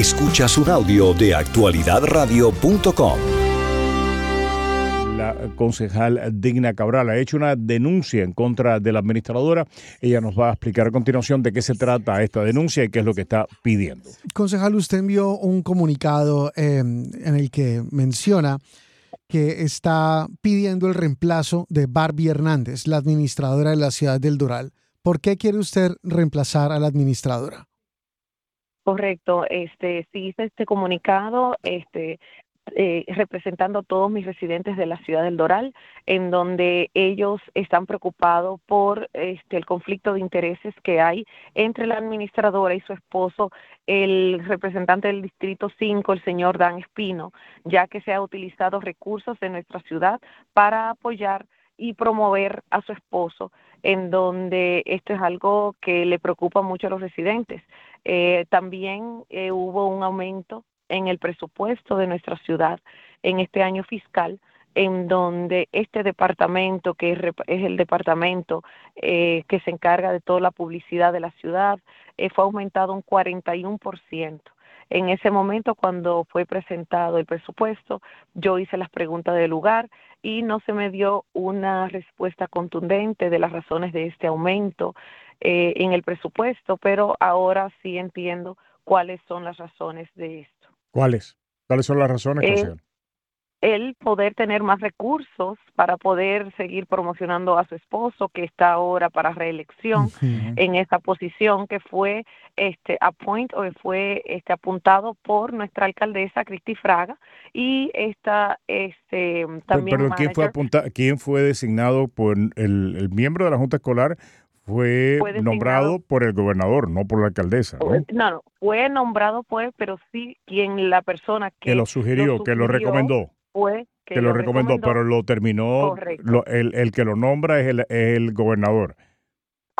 Escuchas un audio de actualidadradio.com. La concejal Digna Cabral ha hecho una denuncia en contra de la administradora. Ella nos va a explicar a continuación de qué se trata esta denuncia y qué es lo que está pidiendo. Concejal, usted envió un comunicado eh, en el que menciona que está pidiendo el reemplazo de Barbie Hernández, la administradora de la ciudad del Doral. ¿Por qué quiere usted reemplazar a la administradora? Correcto, este sí hice este comunicado, este eh, representando a todos mis residentes de la ciudad del Doral, en donde ellos están preocupados por este, el conflicto de intereses que hay entre la administradora y su esposo, el representante del Distrito 5, el señor Dan Espino, ya que se ha utilizado recursos de nuestra ciudad para apoyar y promover a su esposo, en donde esto es algo que le preocupa mucho a los residentes. Eh, también eh, hubo un aumento en el presupuesto de nuestra ciudad en este año fiscal, en donde este departamento, que es, el departamento eh, que se encarga de toda la publicidad de la ciudad, fue aumentado un 41%. En ese momento, cuando fue presentado el presupuesto, yo hice las preguntas del lugar y no se me dio una respuesta contundente de las razones de este aumento eh, en el presupuesto, pero ahora sí entiendo cuáles son las razones de esto. ¿Cuáles? ¿Cuáles son las razones, eh, el poder tener más recursos para poder seguir promocionando a su esposo que está ahora para reelección en esa posición que fue este appoint o fue este apuntado por nuestra alcaldesa Cristi Fraga y esta este también pero, quién fue apuntado quién fue designado por el, el miembro de la junta escolar fue, nombrado por el gobernador, no por la alcaldesa. ¿no? no, fue nombrado pues, pero sí quien la persona que, que lo, sugirió, que lo recomendó fue que, lo, recomendó, pero lo terminó, el, el, que lo nombra es el, el gobernador.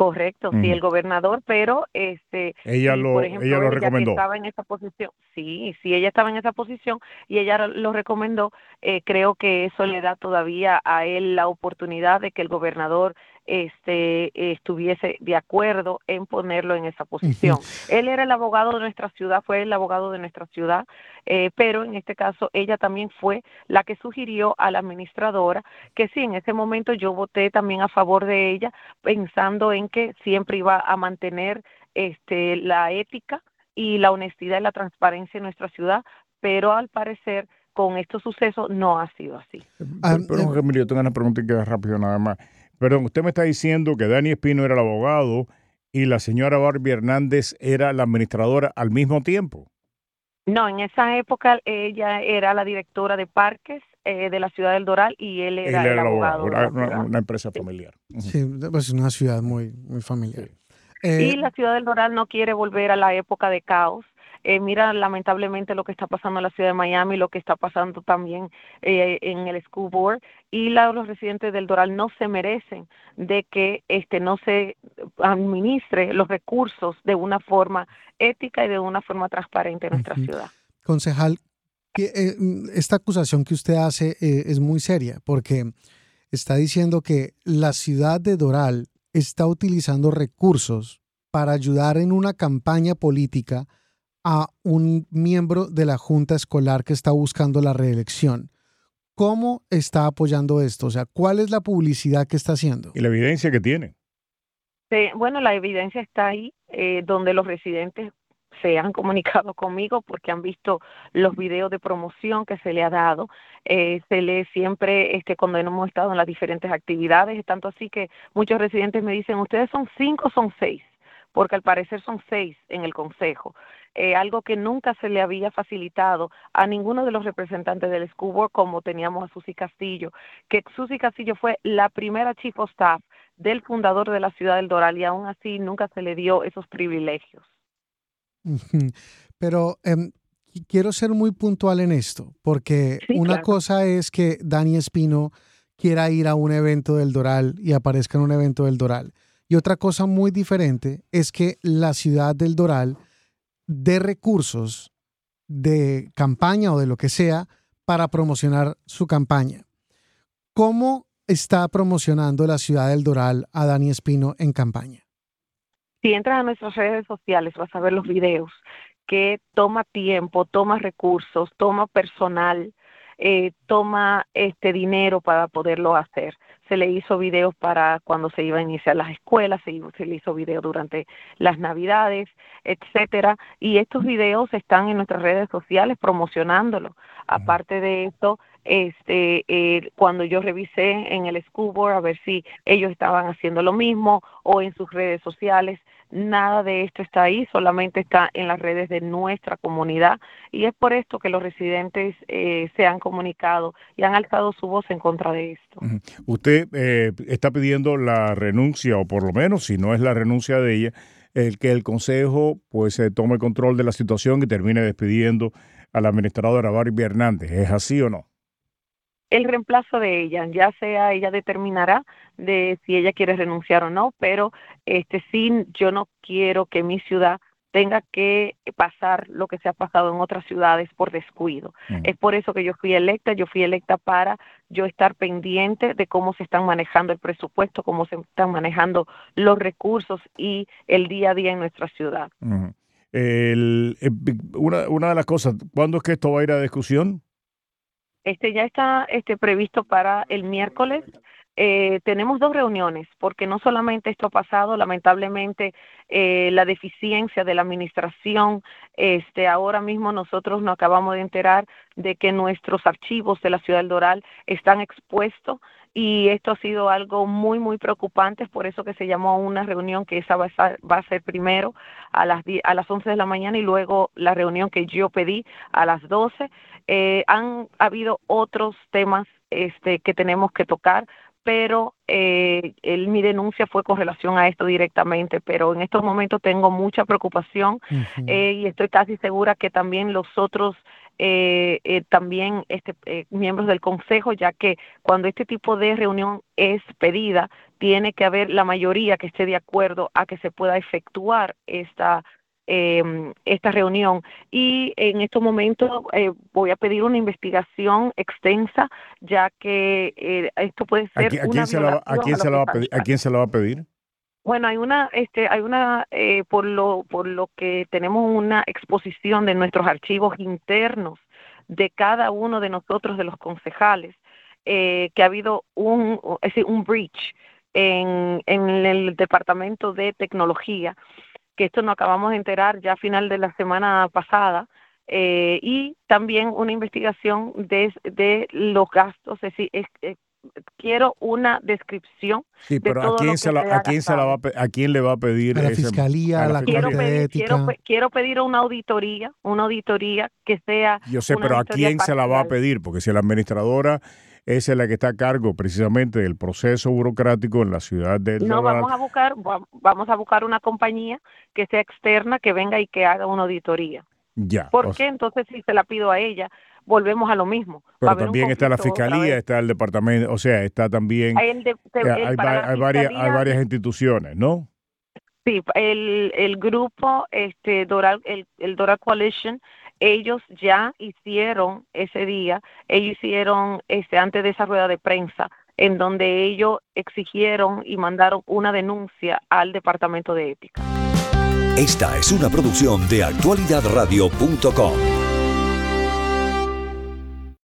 Correcto, sí, el gobernador, pero este ella lo, por ejemplo, ella lo recomendó. estaba en esa posición, sí, sí, ella estaba en esa posición y ella lo recomendó. Eh, creo que eso le da todavía a él la oportunidad de que el gobernador este estuviese de acuerdo en ponerlo en esa posición. Él era el abogado de nuestra ciudad, fue el abogado de nuestra ciudad, eh, pero en este caso ella también fue la que sugirió a la administradora que sí, en ese momento yo voté también a favor de ella, pensando en que siempre iba a mantener este la ética y la honestidad y la transparencia en nuestra ciudad, pero al parecer con estos sucesos no ha sido así. Ah, pero, pero yo tengo una pregunta que rápido nada más. Perdón, usted me está diciendo que Dani Espino era el abogado y la señora Barbie Hernández era la administradora al mismo tiempo. No, en esa época ella era la directora de parques eh, de la ciudad del Doral y él era, el abogado. una, empresa familiar. Sí, pues una ciudad muy, muy familiar. y eh, la ciudad del Doral no quiere volver a la época de caos eh, mira lamentablemente lo que está pasando en la ciudad de Miami, lo que está pasando también eh, en el school board y los residentes del Doral no se merecen de que este no se administre los recursos de una forma ética y de una forma transparente en nuestra ciudad. Concejal, eh, esta acusación que usted hace es muy seria porque está diciendo que la ciudad de Doral está utilizando recursos para ayudar en una campaña política a un miembro de la junta escolar que está buscando la reelección. ¿Cómo está apoyando esto? O sea, ¿cuál es la publicidad que está haciendo? Y la evidencia que tiene. bueno, la evidencia está ahí, eh, donde los residentes se han comunicado conmigo porque han visto los videos de promoción que se le ha dado. Eh, se lee siempre este, cuando hemos estado en las diferentes actividades, tanto así que muchos residentes me dicen, ustedes son cinco, o son seis porque al parecer son seis en el Consejo, eh, algo que nunca se le había facilitado a ninguno de los representantes del School Board, como teníamos a Susi Castillo, que Susi Castillo fue la primera chief of staff del fundador de la ciudad del Doral y aún así nunca se le dio esos privilegios. Pero em, quiero ser muy puntual en esto, porque una cosa es que Dani Espino quiera ir a un evento del Doral y aparezca en un evento del Doral. Y otra cosa muy diferente es que la ciudad del Doral dé recursos de campaña o de lo que sea para promocionar su campaña. ¿Cómo está promocionando la ciudad del Doral a Dani Espino en campaña? Si entras a nuestras redes sociales vas a ver los videos que toma tiempo, toma recursos, toma personal, eh, toma este dinero para poderlo hacer. Se le hizo videos para cuando se iba a iniciar las escuelas, se, se le hizo videos durante las navidades, etcétera, y estos videos están en nuestras redes sociales promocionándolo. Aparte de esto, este eh, cuando yo revisé en el school a ver si ellos estaban haciendo lo mismo o en sus redes sociales nada de esto está ahí solamente está en las redes de nuestra comunidad y es por esto que los residentes eh, se han comunicado y han alzado su voz en contra de esto. Usted eh, está pidiendo la renuncia o por lo menos si no es la renuncia de ella el que el consejo pues tome control de la situación y termine despidiendo a la administradora Barbie Hernández. Es así o no el reemplazo de ella, ya sea ella determinará de si ella quiere renunciar o no, pero este sí yo no quiero que mi ciudad tenga que pasar lo que se ha pasado en otras ciudades por descuido. Es por eso que yo fui electa, yo fui electa para yo estar pendiente de cómo se están manejando el presupuesto, cómo se están manejando los recursos y el día a día en nuestra ciudad. el, eh, una, una de las cosas, ¿cuándo es que esto va a ir a discusión? Este ya está este previsto para el miércoles. Eh, tenemos dos reuniones, porque no solamente esto ha pasado, lamentablemente eh, la deficiencia de la administración, este, ahora mismo nosotros nos acabamos de enterar de que nuestros archivos de la ciudad del Doral están expuestos y esto ha sido algo muy, muy preocupante, por eso que se llamó a una reunión que esa va a, va a ser primero a las, a las 11 de la mañana y luego la reunión que yo pedí a las 12. Eh, han habido otros temas este, que tenemos que tocar, pero eh, mi denuncia fue con relación a esto directamente, pero en estos momentos tengo mucha preocupación eh, y estoy casi segura que también los otros eh, eh, también este, eh, miembros del Consejo, ya que cuando este tipo de reunión es pedida, tiene que haber la mayoría que esté de acuerdo a que se pueda efectuar esta em, esta reunión y en estos momentos voy a pedir una investigación extensa ya que esto puede ser ¿A, quién, se, la, a quién se la va a pedir? ¿A quién se la va a pedir? Bueno, hay una, este, hay una, eh, por lo, por lo que tenemos una exposición de nuestros archivos internos de cada uno de nosotros, de los concejales, eh, que ha habido un, es decir, un breach en, en el departamento de tecnología, que esto nos acabamos de enterar ya a final de la semana pasada, eh, y también una investigación de, de los gastos, es decir, es, quiero una descripción. Sí, pero ¿a quién, se, la, a, quién se la va a, a quién le va a pedir? A la fiscalía, a la, quiero pedir, quiero, quiero, pedir una auditoría, una auditoría que sea. Yo sé, pero ¿a quién se la va a pedir? Porque si la administradora es la que está a cargo precisamente del proceso burocrático en la ciudad de No, vamos a buscar, vamos a buscar una compañía que sea externa, que venga y que haga una auditoría. Ya. ¿Por qué entonces si se la pido a ella? volvemos a lo mismo. Pero también está la fiscalía, está el departamento, o sea, está también... Hay, hay, varias, hay varias instituciones, ¿no? Sí, el, el grupo este Doral, el, el Doral Coalition, ellos ya hicieron ese día, ellos hicieron este antes de esa rueda de prensa, en donde ellos exigieron y mandaron una denuncia al Departamento de Ética. Esta es una producción de actualidadradio.com.